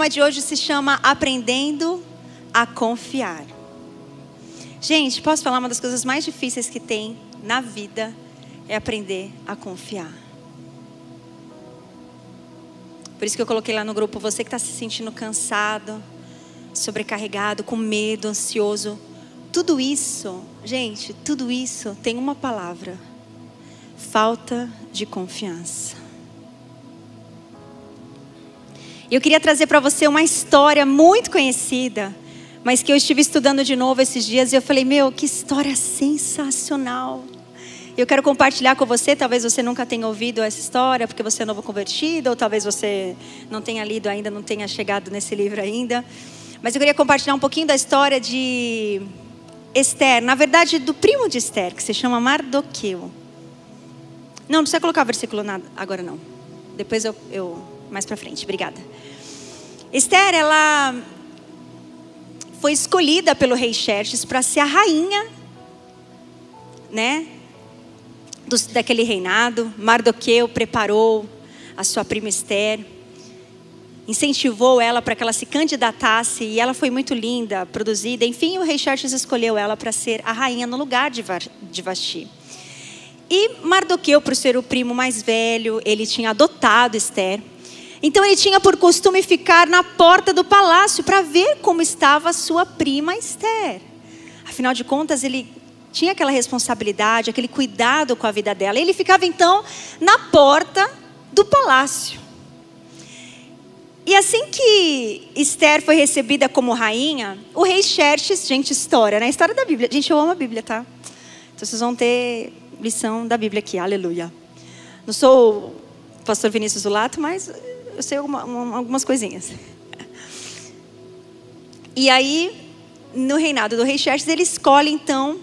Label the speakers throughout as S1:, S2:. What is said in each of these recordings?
S1: tema de hoje se chama Aprendendo a Confiar. Gente, posso falar uma das coisas mais difíceis que tem na vida é aprender a confiar. Por isso que eu coloquei lá no grupo, você que está se sentindo cansado, sobrecarregado, com medo, ansioso. Tudo isso, gente, tudo isso tem uma palavra: falta de confiança. Eu queria trazer para você uma história muito conhecida, mas que eu estive estudando de novo esses dias e eu falei: Meu, que história sensacional. Eu quero compartilhar com você, talvez você nunca tenha ouvido essa história, porque você é novo convertido, ou talvez você não tenha lido ainda, não tenha chegado nesse livro ainda. Mas eu queria compartilhar um pouquinho da história de Esther, na verdade, do primo de Esther, que se chama Mardoqueu. Não, não precisa colocar o versículo nada, agora não. Depois eu, eu mais para frente. Obrigada. Esther, ela foi escolhida pelo rei Xerxes para ser a rainha, né, do, daquele reinado. Mardoqueu preparou a sua prima Esther, incentivou ela para que ela se candidatasse e ela foi muito linda, produzida. Enfim, o rei Xerxes escolheu ela para ser a rainha no lugar de, de Vasti. E Mardoqueu, por ser o primo mais velho, ele tinha adotado Esther. Então ele tinha por costume ficar na porta do palácio para ver como estava sua prima Esther. Afinal de contas, ele tinha aquela responsabilidade, aquele cuidado com a vida dela. Ele ficava então na porta do palácio. E assim que Esther foi recebida como rainha, o rei Xerxes, gente, história, né? História da Bíblia. Gente, eu amo a Bíblia, tá? Então vocês vão ter lição da Bíblia aqui, aleluia. Não sou o pastor Vinícius Zulato, mas eu sei alguma, algumas coisinhas. E aí, no reinado do rei Xerxes, ele escolhe então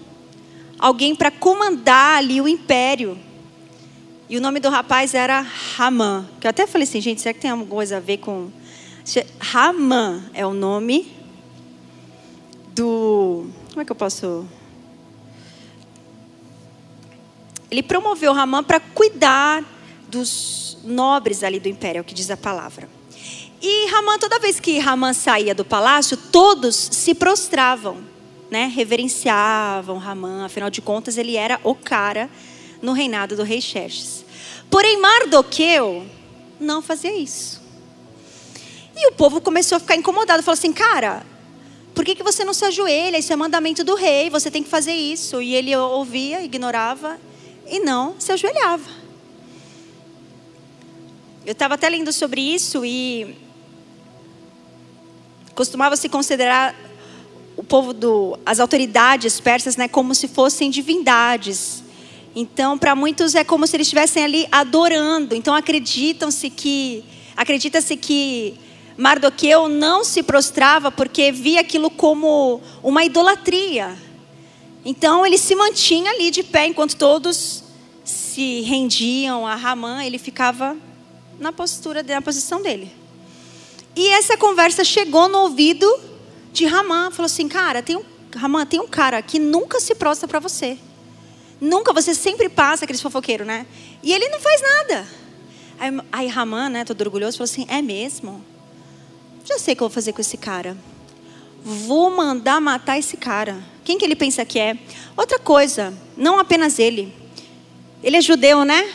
S1: alguém para comandar ali o império. E o nome do rapaz era Ramã. Que eu até falei assim, gente, será que tem alguma coisa a ver com. Ramã é o nome do. Como é que eu posso. Ele promoveu Ramã para cuidar dos nobres ali do império, é o que diz a palavra. E Ramã, toda vez que Ramã saía do palácio, todos se prostravam né, reverenciavam Ramã, afinal de contas ele era o cara no reinado do rei Xerxes. Porém Mardoqueu não fazia isso. E o povo começou a ficar incomodado, falou assim: "Cara, por que, que você não se ajoelha? Isso é mandamento do rei, você tem que fazer isso". E ele ouvia, ignorava e não se ajoelhava. Eu estava até lendo sobre isso e costumava se considerar o povo do, as autoridades persas, né, como se fossem divindades. Então, para muitos é como se eles estivessem ali adorando. Então, acreditam-se que acredita-se que Mardoqueu não se prostrava porque via aquilo como uma idolatria. Então, ele se mantinha ali de pé enquanto todos se rendiam a Ramã, ele ficava na postura, na posição dele. E essa conversa chegou no ouvido de Ramã. Falou assim, cara, tem um, Ramã, tem um cara que nunca se prostra para você. Nunca, você sempre passa aqueles fofoqueiros, né? E ele não faz nada. Aí, aí Ramã, né, todo orgulhoso, falou assim, é mesmo? Já sei o que eu vou fazer com esse cara. Vou mandar matar esse cara. Quem que ele pensa que é? Outra coisa, não apenas ele. Ele é judeu, né?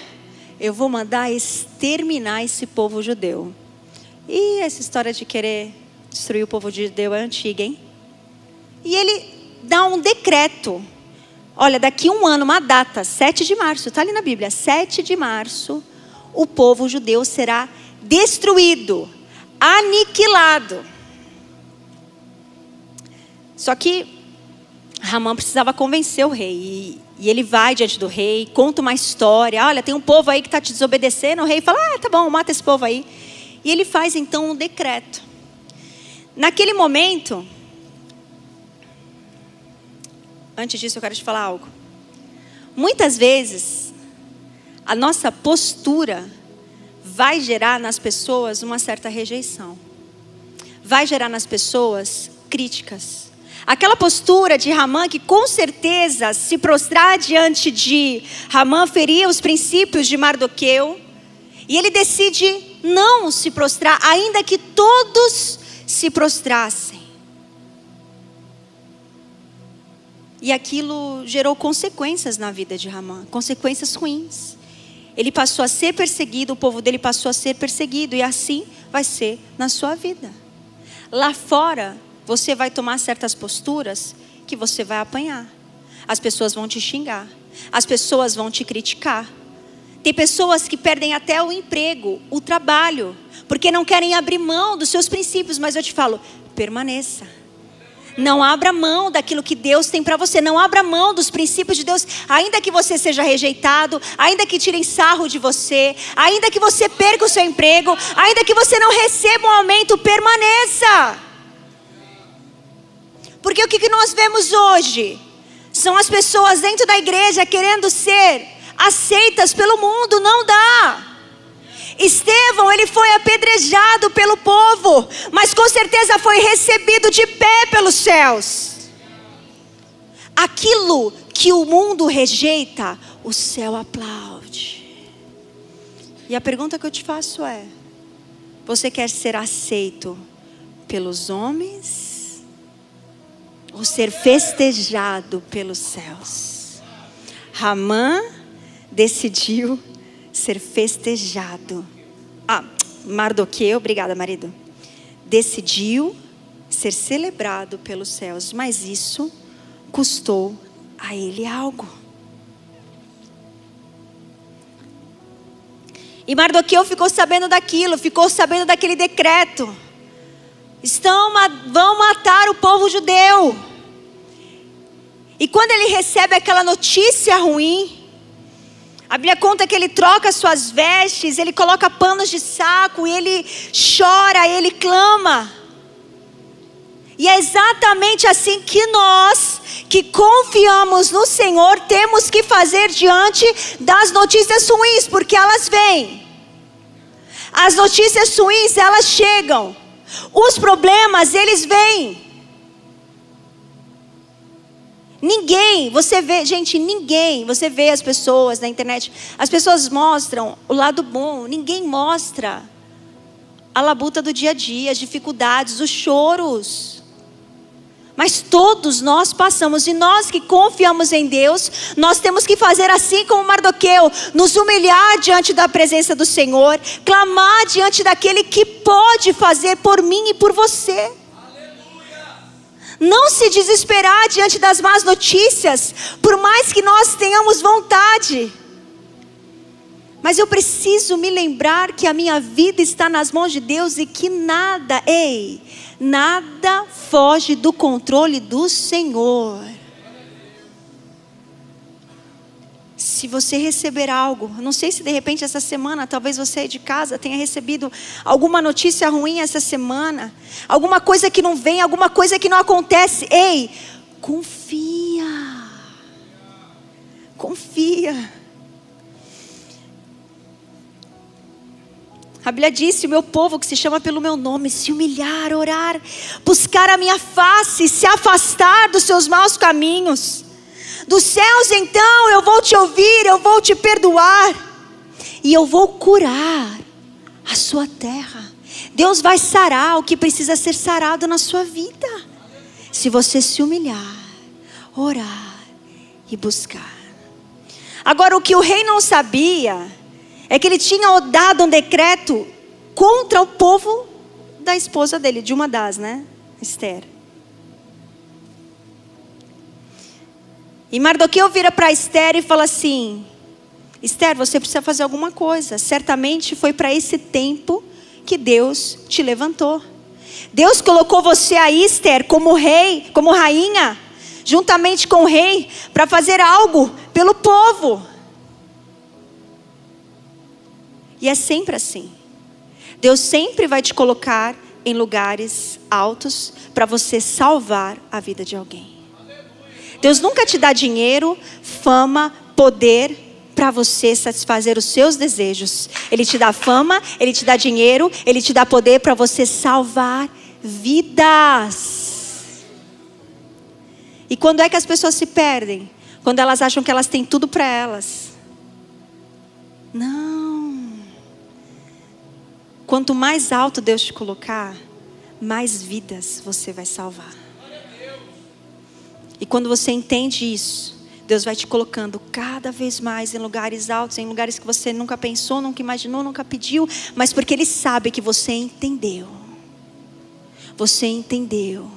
S1: Eu vou mandar exterminar esse povo judeu. E essa história de querer destruir o povo de Deus é antiga, hein? E ele dá um decreto. Olha, daqui um ano, uma data, 7 de março, está ali na Bíblia, 7 de março, o povo judeu será destruído, aniquilado. Só que Ramã precisava convencer o rei. E, e, ele vai diante do rei, conta uma história. Olha, tem um povo aí que está te desobedecendo. O rei fala: Ah, tá bom, mata esse povo aí. E ele faz então um decreto. Naquele momento, antes disso eu quero te falar algo. Muitas vezes, a nossa postura vai gerar nas pessoas uma certa rejeição. Vai gerar nas pessoas críticas. Aquela postura de Ramã que com certeza se prostrar diante de Ramã feria os princípios de Mardoqueu. E ele decide não se prostrar, ainda que todos se prostrassem. E aquilo gerou consequências na vida de Ramã, consequências ruins. Ele passou a ser perseguido, o povo dele passou a ser perseguido, e assim vai ser na sua vida. Lá fora, você vai tomar certas posturas que você vai apanhar. As pessoas vão te xingar, as pessoas vão te criticar. Tem pessoas que perdem até o emprego, o trabalho, porque não querem abrir mão dos seus princípios, mas eu te falo, permaneça não abra mão daquilo que Deus tem para você. Não abra mão dos princípios de Deus. Ainda que você seja rejeitado, ainda que tirem sarro de você, ainda que você perca o seu emprego, ainda que você não receba um aumento, permaneça. Porque o que nós vemos hoje são as pessoas dentro da igreja querendo ser aceitas pelo mundo. Não dá. Estevão, ele foi apedrejado pelo povo, mas com certeza foi recebido de pé pelos céus. Aquilo que o mundo rejeita, o céu aplaude. E a pergunta que eu te faço é: você quer ser aceito pelos homens ou ser festejado pelos céus? Ramã decidiu ser festejado. Ah, Mardoqueu, obrigada, marido. Decidiu ser celebrado pelos céus, mas isso custou a ele algo. E Mardoqueu ficou sabendo daquilo, ficou sabendo daquele decreto. Estão, vão matar o povo judeu. E quando ele recebe aquela notícia ruim, a Bíblia conta que ele troca suas vestes, ele coloca panos de saco, ele chora, ele clama. E é exatamente assim que nós, que confiamos no Senhor, temos que fazer diante das notícias ruins, porque elas vêm. As notícias ruins, elas chegam. Os problemas, eles vêm. Ninguém, você vê, gente, ninguém, você vê as pessoas na internet, as pessoas mostram o lado bom, ninguém mostra a labuta do dia a dia, as dificuldades, os choros. Mas todos nós passamos, e nós que confiamos em Deus, nós temos que fazer assim como Mardoqueu, nos humilhar diante da presença do Senhor, clamar diante daquele que pode fazer por mim e por você. Não se desesperar diante das más notícias, por mais que nós tenhamos vontade. Mas eu preciso me lembrar que a minha vida está nas mãos de Deus e que nada, ei, nada foge do controle do Senhor. se você receber algo, não sei se de repente essa semana, talvez você de casa tenha recebido alguma notícia ruim essa semana, alguma coisa que não vem, alguma coisa que não acontece, ei, confia. Confia. A Bíblia disse: o meu povo que se chama pelo meu nome, se humilhar, orar, buscar a minha face, se afastar dos seus maus caminhos. Dos céus então eu vou te ouvir, eu vou te perdoar e eu vou curar a sua terra. Deus vai sarar o que precisa ser sarado na sua vida. Se você se humilhar, orar e buscar. Agora, o que o rei não sabia é que ele tinha dado um decreto contra o povo da esposa dele, de uma das, né? Esther. E Mardoqueu vira para Esther e fala assim: Esther, você precisa fazer alguma coisa. Certamente foi para esse tempo que Deus te levantou. Deus colocou você aí, Esther, como rei, como rainha, juntamente com o rei, para fazer algo pelo povo. E é sempre assim. Deus sempre vai te colocar em lugares altos para você salvar a vida de alguém. Deus nunca te dá dinheiro, fama, poder para você satisfazer os seus desejos. Ele te dá fama, ele te dá dinheiro, ele te dá poder para você salvar vidas. E quando é que as pessoas se perdem? Quando elas acham que elas têm tudo para elas. Não. Quanto mais alto Deus te colocar, mais vidas você vai salvar. E quando você entende isso, Deus vai te colocando cada vez mais em lugares altos, em lugares que você nunca pensou, nunca imaginou, nunca pediu, mas porque Ele sabe que você entendeu. Você entendeu.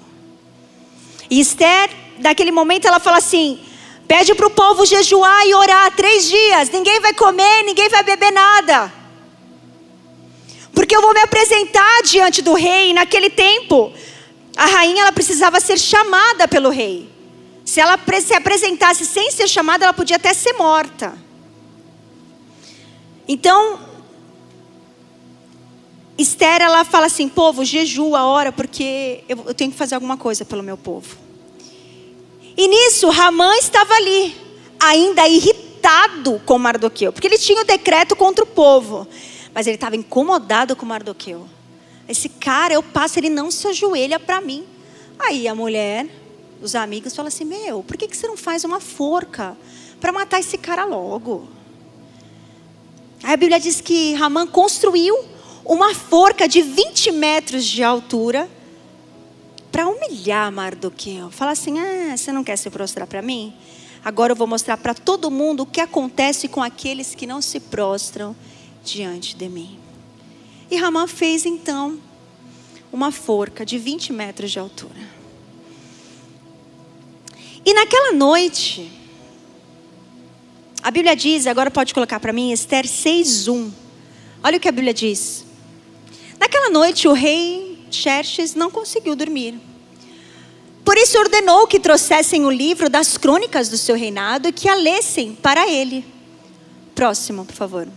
S1: E Esther, naquele momento, ela fala assim: pede para o povo jejuar e orar três dias, ninguém vai comer, ninguém vai beber nada. Porque eu vou me apresentar diante do rei, e naquele tempo, a rainha ela precisava ser chamada pelo rei. Se ela se apresentasse sem ser chamada, ela podia até ser morta. Então, Esther, ela fala assim: povo, jejua, ora, porque eu, eu tenho que fazer alguma coisa pelo meu povo. E nisso, Ramã estava ali, ainda irritado com Mardoqueu, porque ele tinha o decreto contra o povo, mas ele estava incomodado com Mardoqueu. Esse cara, eu passo, ele não se ajoelha para mim. Aí a mulher os amigos falam assim: Meu, por que, que você não faz uma forca para matar esse cara logo? Aí a Bíblia diz que Ramã construiu uma forca de 20 metros de altura para humilhar Mardoqueu. Fala assim: Ah, você não quer se prostrar para mim? Agora eu vou mostrar para todo mundo o que acontece com aqueles que não se prostram diante de mim. E Ramã fez então uma forca de 20 metros de altura. E naquela noite, a Bíblia diz, agora pode colocar para mim, Esther 6:1. Olha o que a Bíblia diz. Naquela noite o rei Xerxes não conseguiu dormir. Por isso ordenou que trouxessem o livro das crônicas do seu reinado e que a lessem para ele. Próximo, por favor.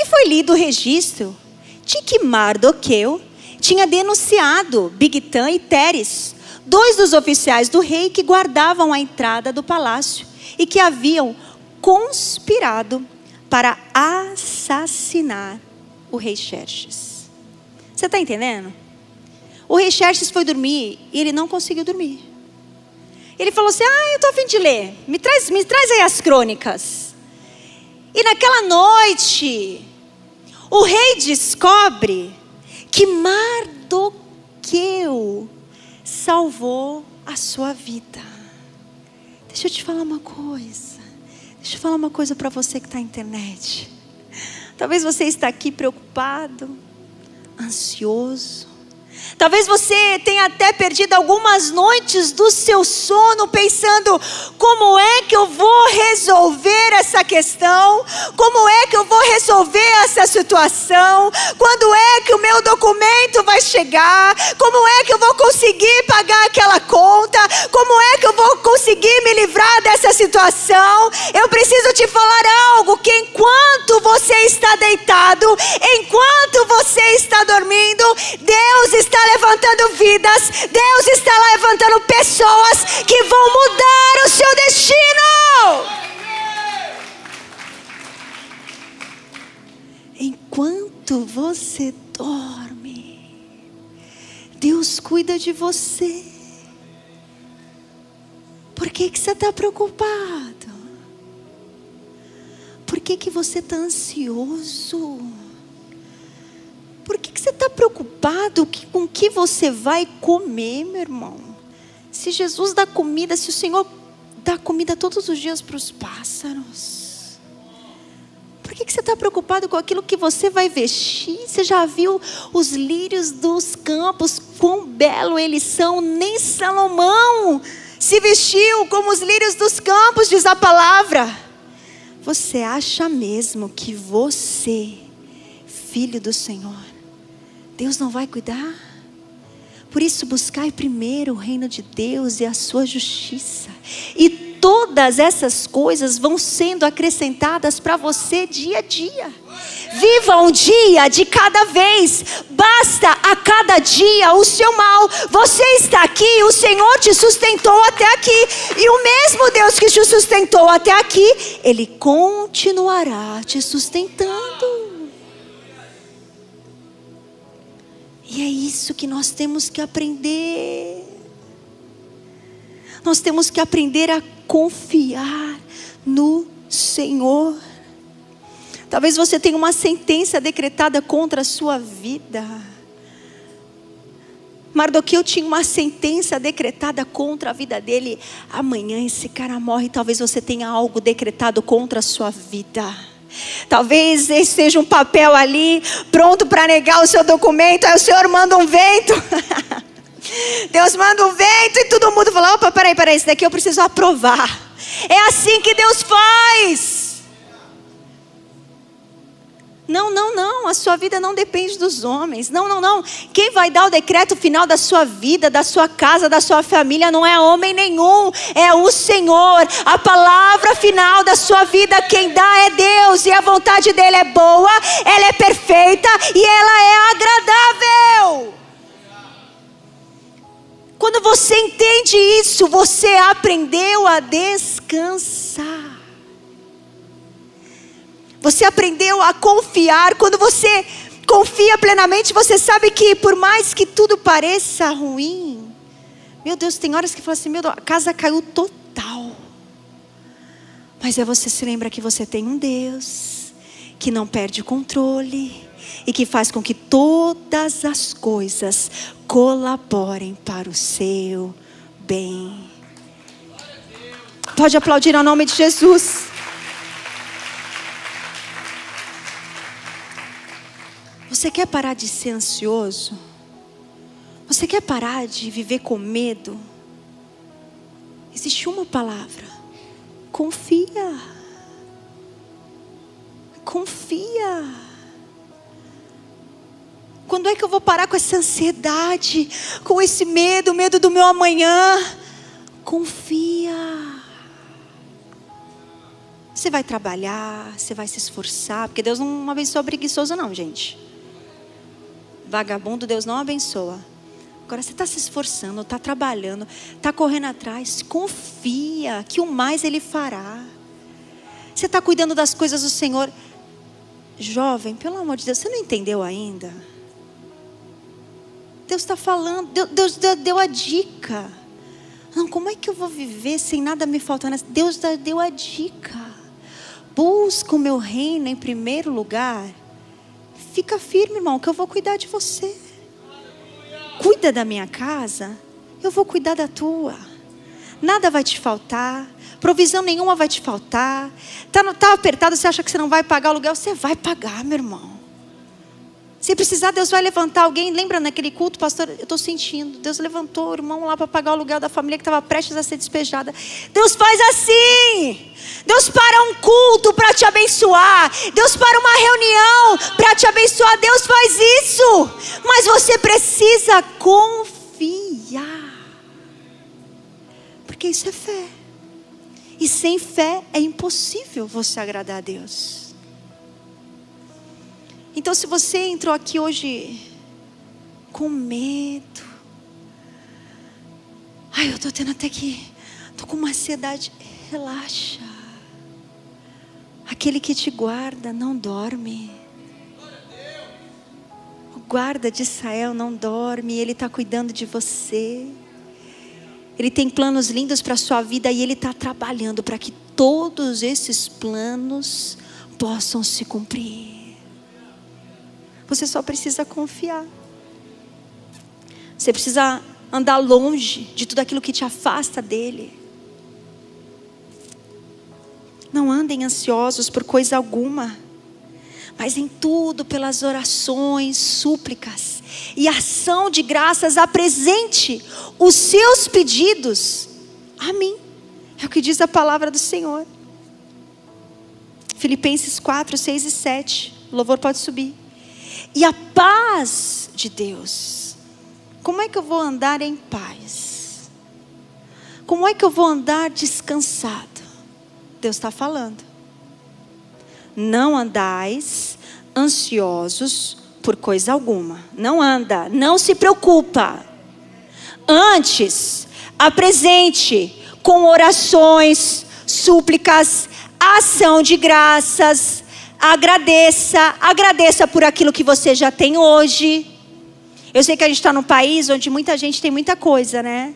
S1: E foi lido o registro de que Mardoqueu tinha denunciado Bigtan e Teres, dois dos oficiais do rei que guardavam a entrada do palácio e que haviam conspirado para assassinar o rei Xerxes. Você está entendendo? O rei Xerxes foi dormir e ele não conseguiu dormir. Ele falou assim: Ah, eu estou a fim de ler. Me traz, me traz aí as crônicas. E naquela noite, o rei descobre que Mardoqueu salvou a sua vida. Deixa eu te falar uma coisa. Deixa eu falar uma coisa para você que está na internet. Talvez você está aqui preocupado, ansioso, Talvez você tenha até perdido algumas noites do seu sono pensando: como é que eu vou resolver essa questão? Como é que eu vou resolver essa situação? Quando é que o meu documento vai chegar? Como é que eu vou conseguir pagar aquela conta? Como é que eu vou conseguir me livrar dessa situação? Eu preciso te falar algo: que enquanto você está deitado, enquanto você está dormindo, Deus está levantando vidas, Deus está levantando pessoas que vão mudar o seu destino. Enquanto você dorme, Deus cuida de você. Por que, que você está preocupado? Por que, que você está ansioso? Está preocupado com o que você vai comer, meu irmão? Se Jesus dá comida, se o Senhor dá comida todos os dias para os pássaros. Por que, que você está preocupado com aquilo que você vai vestir? Você já viu os lírios dos campos, quão belo eles são? Nem Salomão se vestiu como os lírios dos campos, diz a palavra. Você acha mesmo que você, filho do Senhor, Deus não vai cuidar? Por isso, buscai primeiro o reino de Deus e a sua justiça. E todas essas coisas vão sendo acrescentadas para você dia a dia. Viva um dia de cada vez, basta a cada dia o seu mal. Você está aqui, o Senhor te sustentou até aqui, e o mesmo Deus que te sustentou até aqui, Ele continuará te sustentando. E é isso que nós temos que aprender. Nós temos que aprender a confiar no Senhor. Talvez você tenha uma sentença decretada contra a sua vida. Mardoqueu tinha uma sentença decretada contra a vida dele. Amanhã esse cara morre, talvez você tenha algo decretado contra a sua vida. Talvez esse seja um papel ali, pronto para negar o seu documento, aí o Senhor manda um vento. Deus manda um vento e todo mundo fala: opa, peraí, peraí, isso daqui eu preciso aprovar. É assim que Deus faz. Não, não, não, a sua vida não depende dos homens. Não, não, não. Quem vai dar o decreto final da sua vida, da sua casa, da sua família não é homem nenhum, é o Senhor. A palavra final da sua vida, quem dá é Deus, e a vontade dele é boa, ela é perfeita e ela é agradável. Quando você entende isso, você aprendeu a descansar. Você aprendeu a confiar. Quando você confia plenamente, você sabe que por mais que tudo pareça ruim, meu Deus, tem horas que fala assim, meu Deus, a casa caiu total. Mas é você se lembra que você tem um Deus que não perde o controle e que faz com que todas as coisas colaborem para o seu bem. Pode aplaudir ao nome de Jesus. Você quer parar de ser ansioso? Você quer parar de viver com medo? Existe uma palavra: confia. Confia. Quando é que eu vou parar com essa ansiedade, com esse medo, medo do meu amanhã? Confia. Você vai trabalhar, você vai se esforçar, porque Deus não abençoa preguiçoso, não, gente. Vagabundo, Deus não abençoa. Agora você está se esforçando, está trabalhando, está correndo atrás. Confia que o mais Ele fará. Você está cuidando das coisas do Senhor. Jovem, pelo amor de Deus, você não entendeu ainda? Deus está falando, Deus, Deus deu a dica. Não, como é que eu vou viver sem nada me faltar? Deus deu a dica. Busca o meu reino em primeiro lugar Fica firme, irmão, que eu vou cuidar de você. Cuida da minha casa, eu vou cuidar da tua. Nada vai te faltar, provisão nenhuma vai te faltar. Tá, tá apertado, você acha que você não vai pagar o aluguel? Você vai pagar, meu irmão. Se precisar, Deus vai levantar alguém. Lembra naquele culto, pastor? Eu estou sentindo. Deus levantou o irmão lá para pagar o aluguel da família que estava prestes a ser despejada. Deus faz assim. Deus para um culto para te abençoar. Deus para uma reunião para te abençoar. Deus faz isso. Mas você precisa confiar. Porque isso é fé. E sem fé é impossível você agradar a Deus. Então, se você entrou aqui hoje com medo, ai, eu estou tendo até que, estou com uma ansiedade, relaxa. Aquele que te guarda não dorme. O guarda de Israel não dorme, ele está cuidando de você. Ele tem planos lindos para a sua vida e ele está trabalhando para que todos esses planos possam se cumprir. Você só precisa confiar. Você precisa andar longe de tudo aquilo que te afasta dele. Não andem ansiosos por coisa alguma, mas em tudo pelas orações, súplicas e ação de graças apresente os seus pedidos a mim. É o que diz a palavra do Senhor. Filipenses 4, 6 e 7. O louvor pode subir. E a paz de Deus. Como é que eu vou andar em paz? Como é que eu vou andar descansado? Deus está falando. Não andais ansiosos por coisa alguma. Não anda, não se preocupa. Antes, apresente com orações, súplicas, ação de graças, Agradeça, agradeça por aquilo que você já tem hoje. Eu sei que a gente está num país onde muita gente tem muita coisa, né?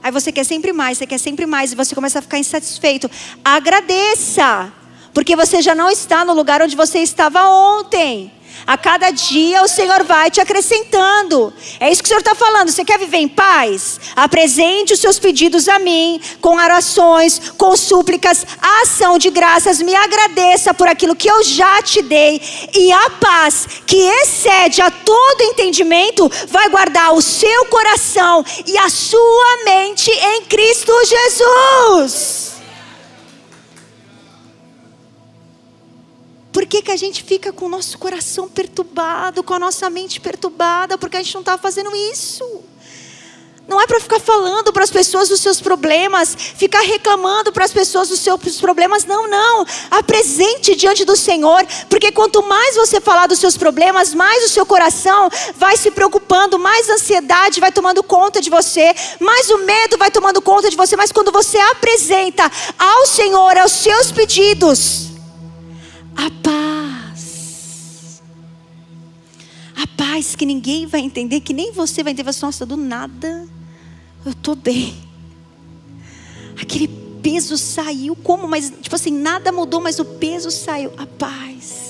S1: Aí você quer sempre mais, você quer sempre mais e você começa a ficar insatisfeito. Agradeça porque você já não está no lugar onde você estava ontem. A cada dia o Senhor vai te acrescentando. É isso que o Senhor está falando. Você quer viver em paz? Apresente os seus pedidos a mim, com orações, com súplicas, ação de graças. Me agradeça por aquilo que eu já te dei. E a paz, que excede a todo entendimento, vai guardar o seu coração e a sua mente em Cristo Jesus. Por que, que a gente fica com o nosso coração perturbado, com a nossa mente perturbada? Porque a gente não está fazendo isso. Não é para ficar falando para as pessoas dos seus problemas, ficar reclamando para as pessoas dos seus problemas. Não, não. Apresente diante do Senhor, porque quanto mais você falar dos seus problemas, mais o seu coração vai se preocupando, mais ansiedade vai tomando conta de você, mais o medo vai tomando conta de você. Mas quando você apresenta ao Senhor os seus pedidos, a paz. A paz que ninguém vai entender, que nem você vai entender. Você, nossa, do nada, eu estou bem. Aquele peso saiu, como? Mas, tipo assim, nada mudou, mas o peso saiu. A paz.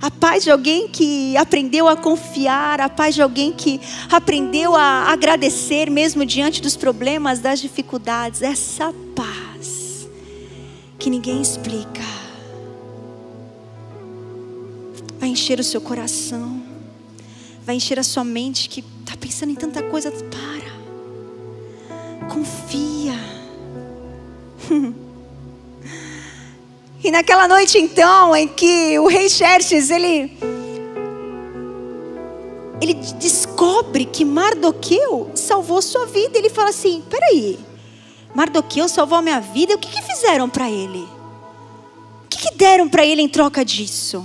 S1: A paz de alguém que aprendeu a confiar, a paz de alguém que aprendeu a agradecer mesmo diante dos problemas, das dificuldades. Essa paz que ninguém explica vai encher o seu coração, vai encher a sua mente que está pensando em tanta coisa. Para, confia. e naquela noite então, em que o rei Xerxes ele ele descobre que Mardoqueu salvou sua vida. Ele fala assim: peraí, Mardoqueu salvou minha vida. O que, que fizeram para ele? O que, que deram para ele em troca disso?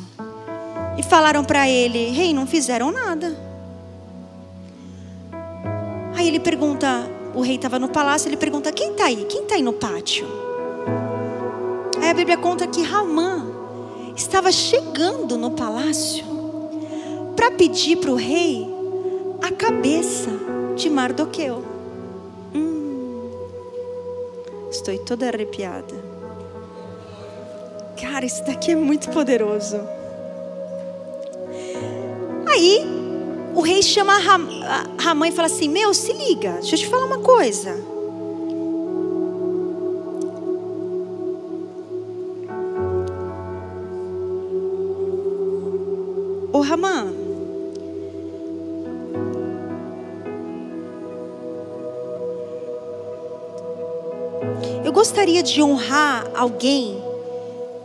S1: E falaram para ele: Rei, não fizeram nada. Aí ele pergunta: o rei estava no palácio, ele pergunta: quem está aí? Quem está aí no pátio? Aí a Bíblia conta que Ramã estava chegando no palácio para pedir para o rei a cabeça de Mardoqueu. Hum, estou toda arrepiada. Cara, isso daqui é muito poderoso. Aí o rei chama Ramã e fala assim: Meu, se liga, deixa eu te falar uma coisa. Ô Ramã, eu gostaria de honrar alguém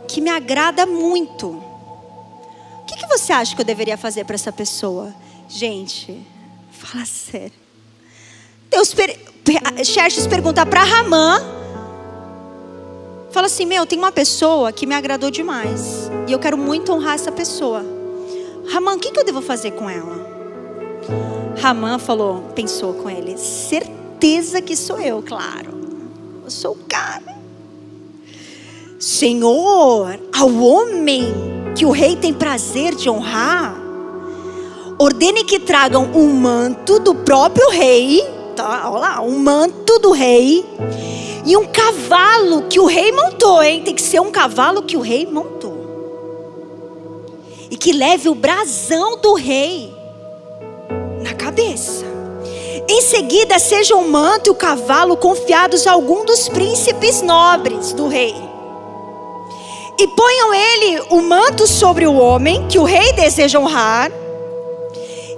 S1: que me agrada muito você acha que eu deveria fazer para essa pessoa? Gente, fala sério. Deus, per... Xerxes pergunta para Ramã. Fala assim: Meu, tem uma pessoa que me agradou demais. E eu quero muito honrar essa pessoa. Ramã, o que, que eu devo fazer com ela? Ramã falou, pensou com ele: Certeza que sou eu, claro. Eu sou o cara. Senhor, ao homem que o rei tem prazer de honrar, ordene que tragam um manto do próprio rei, tá? Olha lá, um manto do rei e um cavalo que o rei montou, hein? Tem que ser um cavalo que o rei montou. E que leve o brasão do rei na cabeça. Em seguida, sejam o manto e o cavalo confiados a algum dos príncipes nobres do rei e ponham ele o manto sobre o homem que o rei deseja honrar,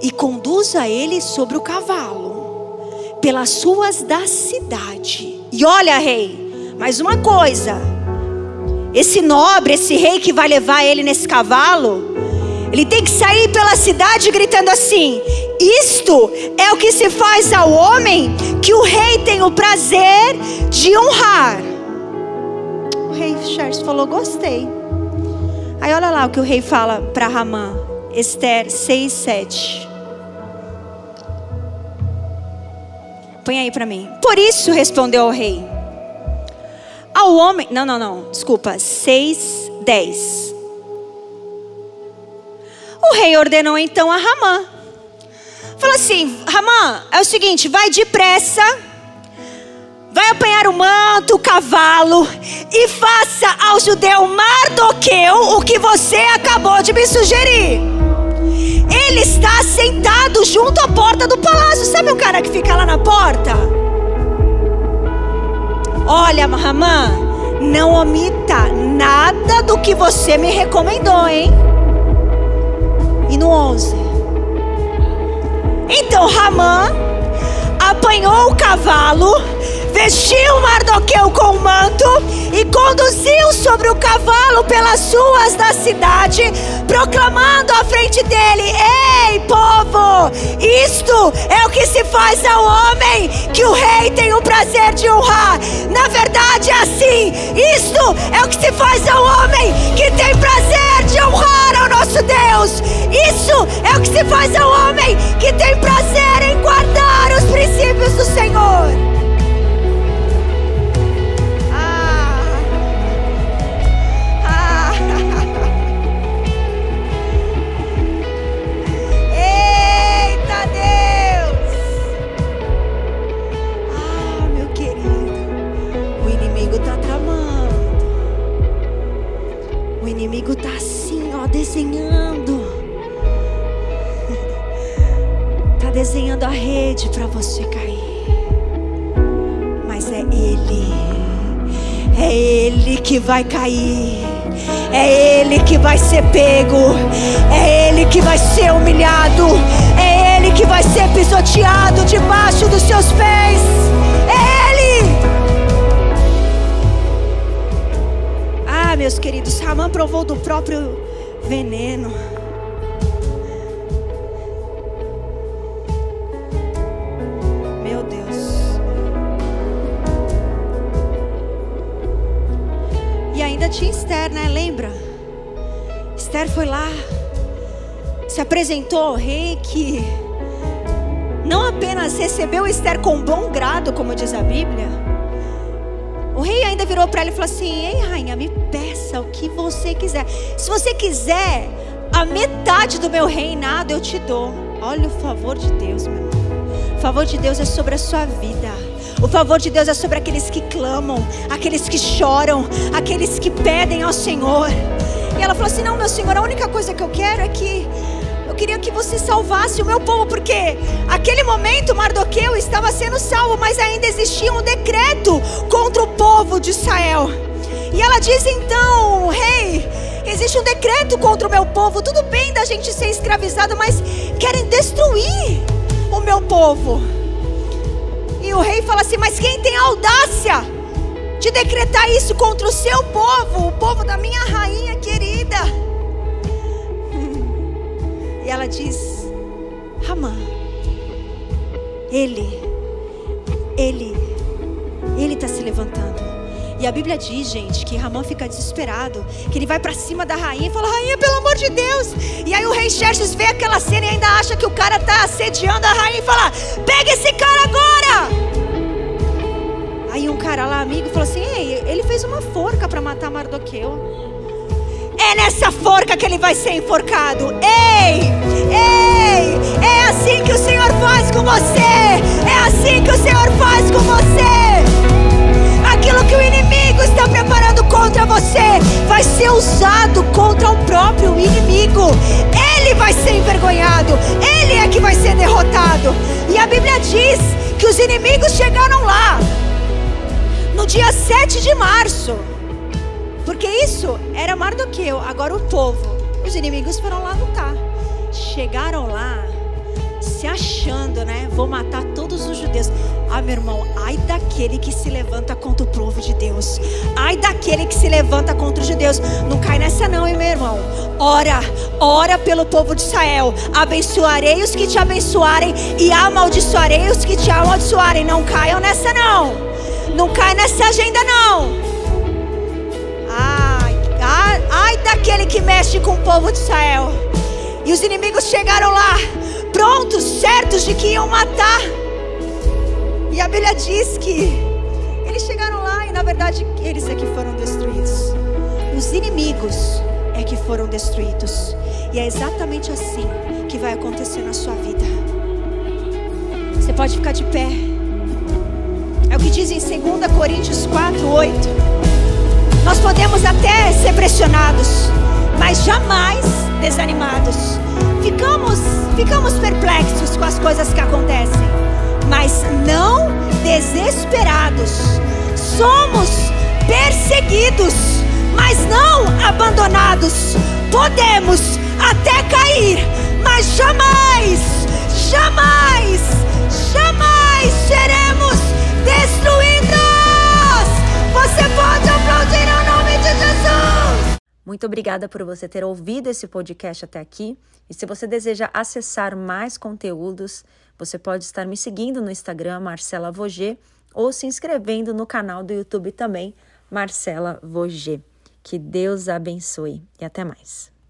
S1: e conduza ele sobre o cavalo, pelas ruas da cidade. E olha, rei, mais uma coisa: esse nobre, esse rei que vai levar ele nesse cavalo, ele tem que sair pela cidade gritando assim: Isto é o que se faz ao homem que o rei tem o prazer de honrar rei Xerxes falou: Gostei. Aí olha lá o que o rei fala para Ramã, Esther 6, 7. Põe aí para mim. Por isso respondeu o rei: Ao homem. Não, não, não. Desculpa. 6, 10. O rei ordenou então a Ramã. Falou assim: Ramã, é o seguinte, vai depressa. Vai apanhar o manto, o cavalo e faça ao judeu Mardoqueu o que você acabou de me sugerir. Ele está sentado junto à porta do palácio. Sabe o cara que fica lá na porta? Olha, Ramã, não omita nada do que você me recomendou, hein? E no 11. Então Ramã apanhou o cavalo vestiu Mardoqueu com o manto e conduziu sobre o cavalo pelas ruas da cidade, proclamando à frente dele: Ei, povo, isto é o que se faz ao homem que o rei tem o prazer de honrar. Na verdade, é assim: isto é o que se faz ao homem que tem prazer de honrar ao nosso Deus. Isso é o que se faz ao homem que tem prazer em guardar os princípios do Senhor. Vai cair. É Ele que vai ser pego. É Ele que vai ser humilhado. É Ele que vai ser pisoteado debaixo dos seus pés. meus queridos, Ramã provou do próprio veneno. Tinha Esther, né? Lembra? Esther foi lá, se apresentou ao rei que não apenas recebeu Esther com bom grado, como diz a Bíblia, o rei ainda virou para ela e falou assim: Ei, rainha, me peça o que você quiser. Se você quiser a metade do meu reinado, eu te dou. Olha o favor de Deus, meu irmão. O favor de Deus é sobre a sua vida. O favor de Deus é sobre aqueles que clamam, aqueles que choram, aqueles que pedem ao Senhor. E ela falou assim: Não, meu Senhor, a única coisa que eu quero é que queria que você salvasse o meu povo, porque aquele momento Mardoqueu estava sendo salvo, mas ainda existia um decreto contra o povo de Israel. E ela diz então, rei, existe um decreto contra o meu povo. Tudo bem da gente ser escravizado, mas querem destruir o meu povo. E o rei fala assim: Mas quem tem audácia de decretar isso contra o seu povo, o povo da minha rainha querida? E ela diz: Ramã, ele, ele, ele está se levantando. E a Bíblia diz, gente, que Ramã fica desesperado, que ele vai para cima da rainha e fala: Rainha, pelo amor de Deus. E aí o rei Xerxes vê aquela cena e ainda acha que o cara está assediando a rainha e fala: Pega esse cara agora. Aí um cara lá, amigo, falou assim: Ei, ele fez uma forca para matar Mardoqueu. É nessa forca que ele vai ser enforcado. Ei, ei, é assim que o Senhor faz com você. É assim que o Senhor faz com você. Aquilo que o inimigo está preparando contra você vai ser usado contra o próprio inimigo. Ele vai ser envergonhado. Ele é que vai ser derrotado. E a Bíblia diz que os inimigos chegaram lá no dia 7 de março. Porque isso era Mardoqueu, agora o povo. Os inimigos foram lá lutar. Chegaram lá se achando, né? Vou matar todos os judeus. Ah, meu irmão, ai daquele que se levanta contra o povo de Deus. Ai daquele que se levanta contra os judeus. Não cai nessa não, hein, meu irmão. Ora, ora pelo povo de Israel. Abençoarei os que te abençoarem e amaldiçoarei os que te amaldiçoarem. Não caiam nessa não. Não cai nessa agenda não. Ai daquele que mexe com o povo de Israel. E os inimigos chegaram lá, prontos, certos de que iam matar. E a Bíblia diz que eles chegaram lá e na verdade eles é que foram destruídos. Os inimigos é que foram destruídos. E é exatamente assim que vai acontecer na sua vida. Você pode ficar de pé. É o que diz em 2 Coríntios 4, 8. Nós podemos até ser pressionados, mas jamais desanimados. Ficamos, ficamos perplexos com as coisas que acontecem, mas não desesperados. Somos perseguidos, mas não abandonados. Podemos até cair, mas jamais, jamais, jamais seremos destruídos. Você pode aplaudir
S2: Muito obrigada por você ter ouvido esse podcast até aqui. E se você deseja acessar mais conteúdos, você pode estar me seguindo no Instagram, Marcela Voger, ou se inscrevendo no canal do YouTube também, Marcela Voger. Que Deus abençoe e até mais.